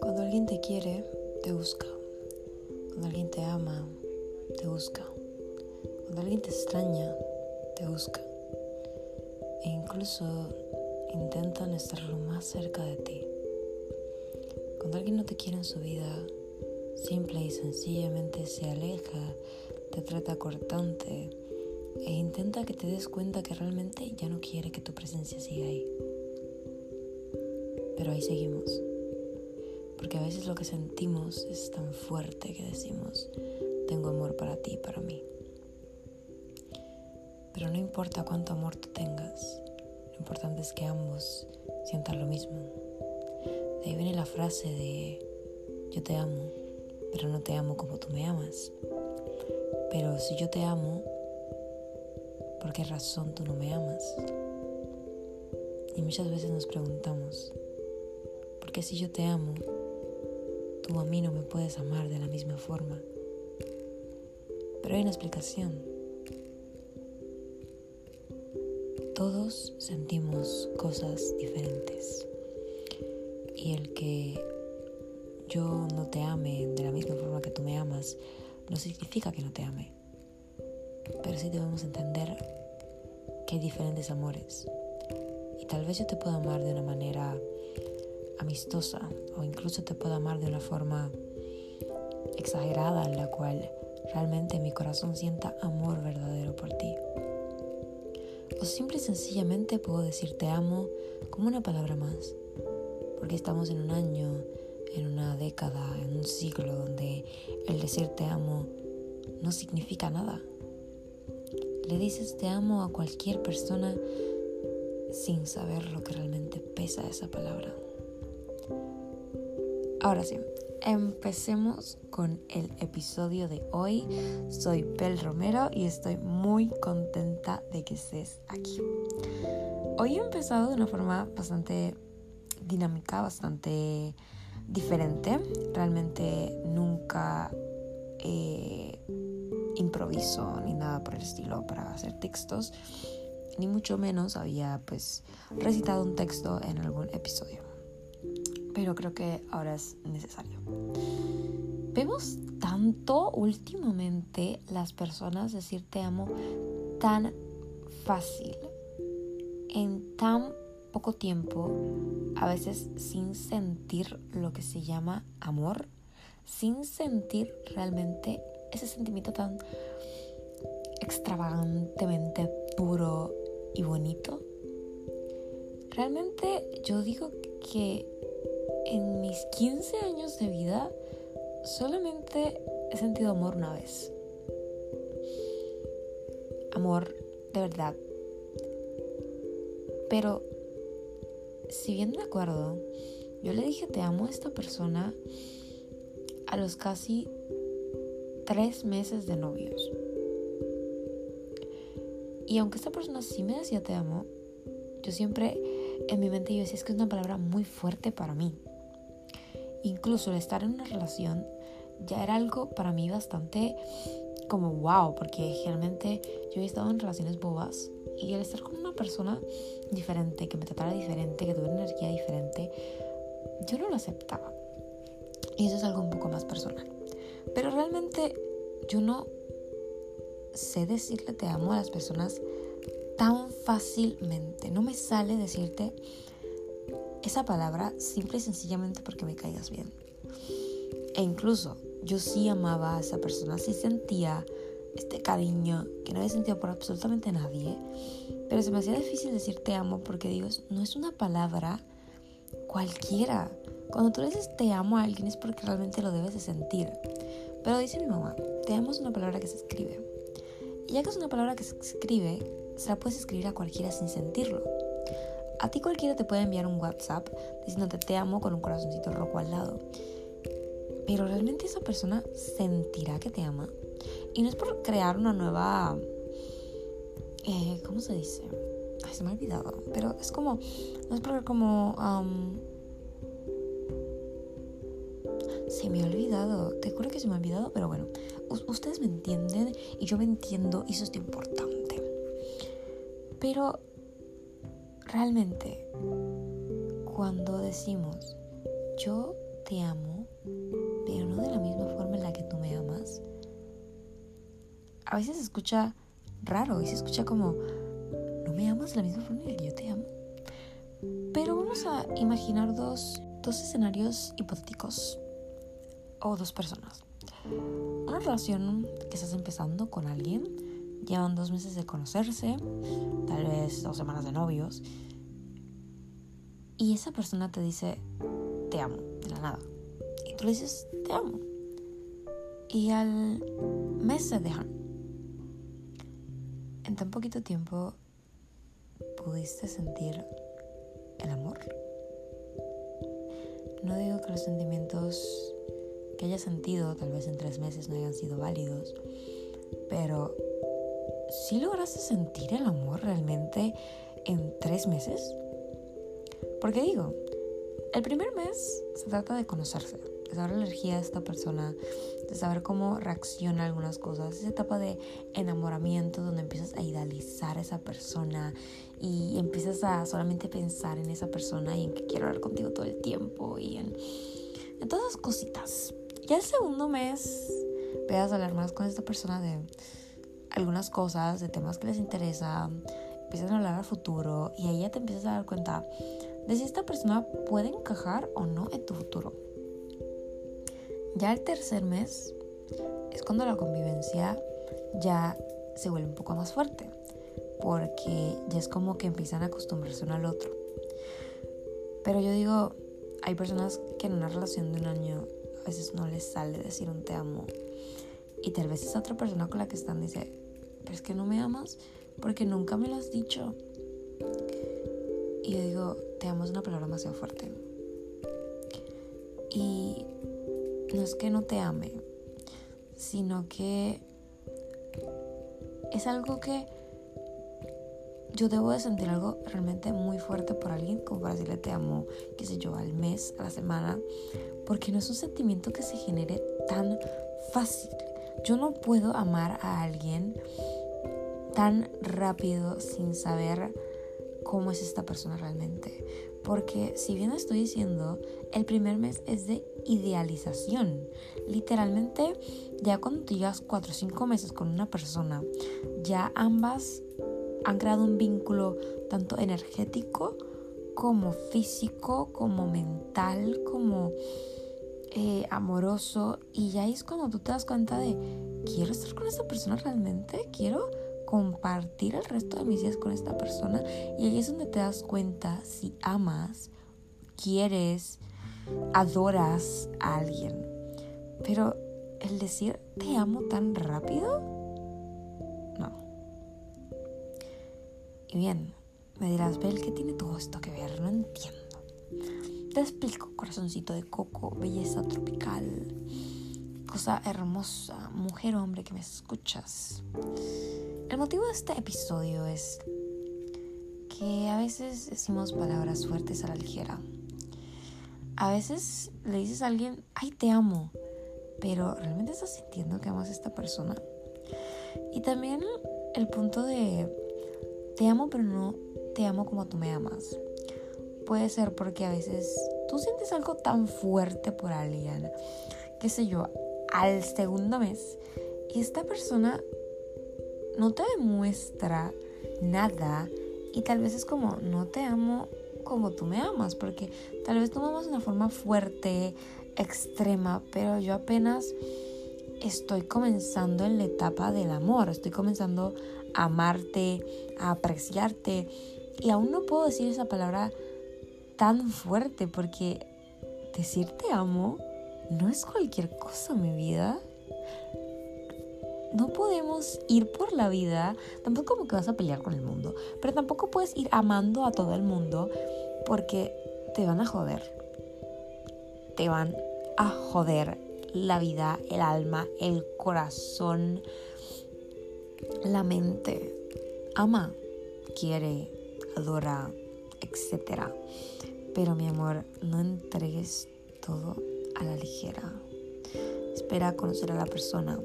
Cuando alguien te quiere, te busca. Cuando alguien te ama, te busca. Cuando alguien te extraña, te busca. E incluso intentan estar lo más cerca de ti. Cuando alguien no te quiere en su vida, simple y sencillamente se aleja, te trata cortante e intenta que te des cuenta que realmente ya no quiere que tu presencia siga ahí. Pero ahí seguimos. Porque a veces lo que sentimos es tan fuerte que decimos, tengo amor para ti y para mí. Pero no importa cuánto amor tú tengas, lo importante es que ambos sientan lo mismo. De ahí viene la frase de, yo te amo, pero no te amo como tú me amas. Pero si yo te amo, ¿por qué razón tú no me amas? Y muchas veces nos preguntamos, ¿por qué si yo te amo, tú a mí no me puedes amar de la misma forma? Pero hay una explicación. Todos sentimos cosas diferentes. Y el que yo no te ame de la misma forma que tú me amas, no significa que no te ame. Pero sí debemos entender que hay diferentes amores. Y tal vez yo te pueda amar de una manera amistosa o incluso te pueda amar de una forma exagerada en la cual realmente mi corazón sienta amor verdadero por ti. O simple y sencillamente puedo decir te amo como una palabra más. Porque estamos en un año en una década, en un siglo donde el decir te amo no significa nada. Le dices te amo a cualquier persona sin saber lo que realmente pesa esa palabra. Ahora sí, empecemos con el episodio de hoy. Soy Pel Romero y estoy muy contenta de que estés aquí. Hoy he empezado de una forma bastante dinámica, bastante diferente. Realmente nunca eh, ni nada por el estilo para hacer textos, ni mucho menos había pues recitado un texto en algún episodio. Pero creo que ahora es necesario. Vemos tanto últimamente las personas decir te amo tan fácil, en tan poco tiempo, a veces sin sentir lo que se llama amor, sin sentir realmente ese sentimiento tan extravagantemente puro y bonito. Realmente yo digo que en mis 15 años de vida solamente he sentido amor una vez. Amor de verdad. Pero si bien me acuerdo, yo le dije te amo a esta persona a los casi tres meses de novios. Y aunque esta persona sí me decía te amo, yo siempre en mi mente yo decía es que es una palabra muy fuerte para mí. Incluso el estar en una relación ya era algo para mí bastante como wow, porque generalmente yo he estado en relaciones bobas y el estar con una persona diferente, que me tratara diferente, que tuviera energía diferente, yo no lo aceptaba. Y eso es algo un poco más personal. Pero realmente yo no sé decirle te amo a las personas tan fácilmente. No me sale decirte esa palabra simple y sencillamente porque me caigas bien. E incluso yo sí amaba a esa persona, sí sentía este cariño que no había sentido por absolutamente nadie, pero se me hacía difícil decir te amo porque digo, no es una palabra cualquiera. Cuando tú dices te amo a alguien es porque realmente lo debes de sentir. Pero dice mi mamá, te amo es una palabra que se escribe. Y ya que es una palabra que se escribe, se la puedes escribir a cualquiera sin sentirlo. A ti cualquiera te puede enviar un WhatsApp diciéndote te amo con un corazoncito rojo al lado. Pero realmente esa persona sentirá que te ama. Y no es por crear una nueva... Eh, ¿Cómo se dice? Ay, se me ha olvidado. Pero es como... No es por como... se me ha olvidado. Te juro que se me ha olvidado. Pero bueno. Ustedes me entienden y yo me entiendo. Y eso es importante. Pero realmente cuando decimos yo te amo, pero no de la misma forma en la que tú me amas, a veces se escucha raro y se escucha como no me amas de la misma forma en la que yo te amo. Pero vamos a imaginar dos, dos escenarios hipotéticos o dos personas. Una relación que estás empezando con alguien, llevan dos meses de conocerse, tal vez dos semanas de novios, y esa persona te dice, te amo, de la nada. Y tú le dices, te amo. Y al mes se dejan. En tan poquito tiempo pudiste sentir el amor. No digo que los sentimientos que hayas sentido tal vez en tres meses no hayan sido válidos, pero si lograste sentir el amor realmente en tres meses? Porque digo, el primer mes se trata de conocerse, de saber la energía de esta persona, de saber cómo reacciona a algunas cosas. Esa etapa de enamoramiento donde empiezas a idealizar a esa persona y empiezas a solamente pensar en esa persona y en que quiero hablar contigo todo el tiempo y en, en todas esas cositas. Ya el segundo mes empiezas a hablar más con esta persona de algunas cosas, de temas que les interesa, empiezan a hablar al futuro y ahí ya te empiezas a dar cuenta de si esta persona puede encajar o no en tu futuro. Ya el tercer mes es cuando la convivencia ya se vuelve un poco más fuerte, porque ya es como que empiezan a acostumbrarse uno al otro. Pero yo digo, hay personas que en una relación de un año a veces no les sale decir un te amo. Y tal vez esa otra persona con la que están dice, pero es que no me amas porque nunca me lo has dicho. Y yo digo, te amo es una palabra demasiado fuerte. Y no es que no te ame, sino que es algo que yo debo de sentir algo realmente muy fuerte por alguien, como para decirle te amo, qué sé yo, al mes, a la semana, porque no es un sentimiento que se genere tan fácil. Yo no puedo amar a alguien tan rápido sin saber cómo es esta persona realmente. Porque si bien estoy diciendo, el primer mes es de idealización. Literalmente, ya cuando llegas 4 o 5 meses con una persona, ya ambas han creado un vínculo tanto energético como físico, como mental, como eh, amoroso. Y ya es cuando tú te das cuenta de, quiero estar con esa persona realmente, quiero compartir el resto de mis días con esta persona. Y ahí es donde te das cuenta si amas, quieres, adoras a alguien. Pero el decir te amo tan rápido, Y bien, me dirás, Bel, ¿qué tiene todo esto que ver? No entiendo. Te explico, corazoncito de coco, belleza tropical, cosa hermosa, mujer hombre que me escuchas. El motivo de este episodio es que a veces decimos palabras fuertes a la ligera. A veces le dices a alguien, ay, te amo, pero ¿realmente estás sintiendo que amas a esta persona? Y también el punto de, te amo, pero no te amo como tú me amas. Puede ser porque a veces tú sientes algo tan fuerte por alguien, qué sé yo, al segundo mes, y esta persona no te demuestra nada y tal vez es como, no te amo como tú me amas, porque tal vez tú me amas de una forma fuerte, extrema, pero yo apenas estoy comenzando en la etapa del amor, estoy comenzando amarte, a apreciarte y aún no puedo decir esa palabra tan fuerte porque decir te amo no es cualquier cosa, mi vida no podemos ir por la vida, tampoco como que vas a pelear con el mundo, pero tampoco puedes ir amando a todo el mundo porque te van a joder. Te van a joder la vida, el alma, el corazón, la mente. Ama, quiere, adora, etc. Pero mi amor, no entregues todo a la ligera. Espera a conocer a la persona,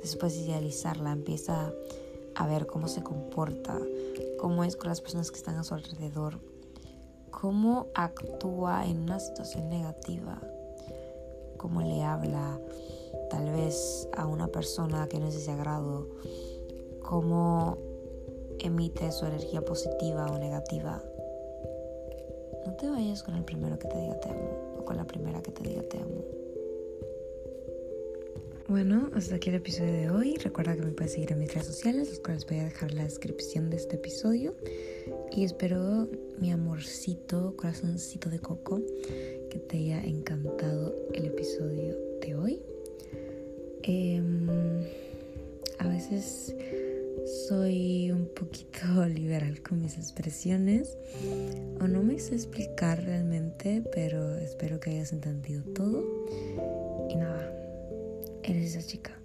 después de idealizarla, empieza a ver cómo se comporta, cómo es con las personas que están a su alrededor, cómo actúa en una situación negativa, cómo le habla tal vez a una persona que no es de agrado, cómo emite su energía positiva o negativa. No te vayas con el primero que te diga te amo o con la primera que te diga te amo. Bueno, hasta aquí el episodio de hoy. Recuerda que me puedes seguir en mis redes sociales, los cuales voy a dejar la descripción de este episodio. Y espero, mi amorcito, corazoncito de coco, que te haya encantado el episodio de hoy. Em, a veces soy un poquito liberal con mis expresiones o no me sé explicar realmente, pero espero que hayas entendido todo. Y nada, eres esa chica.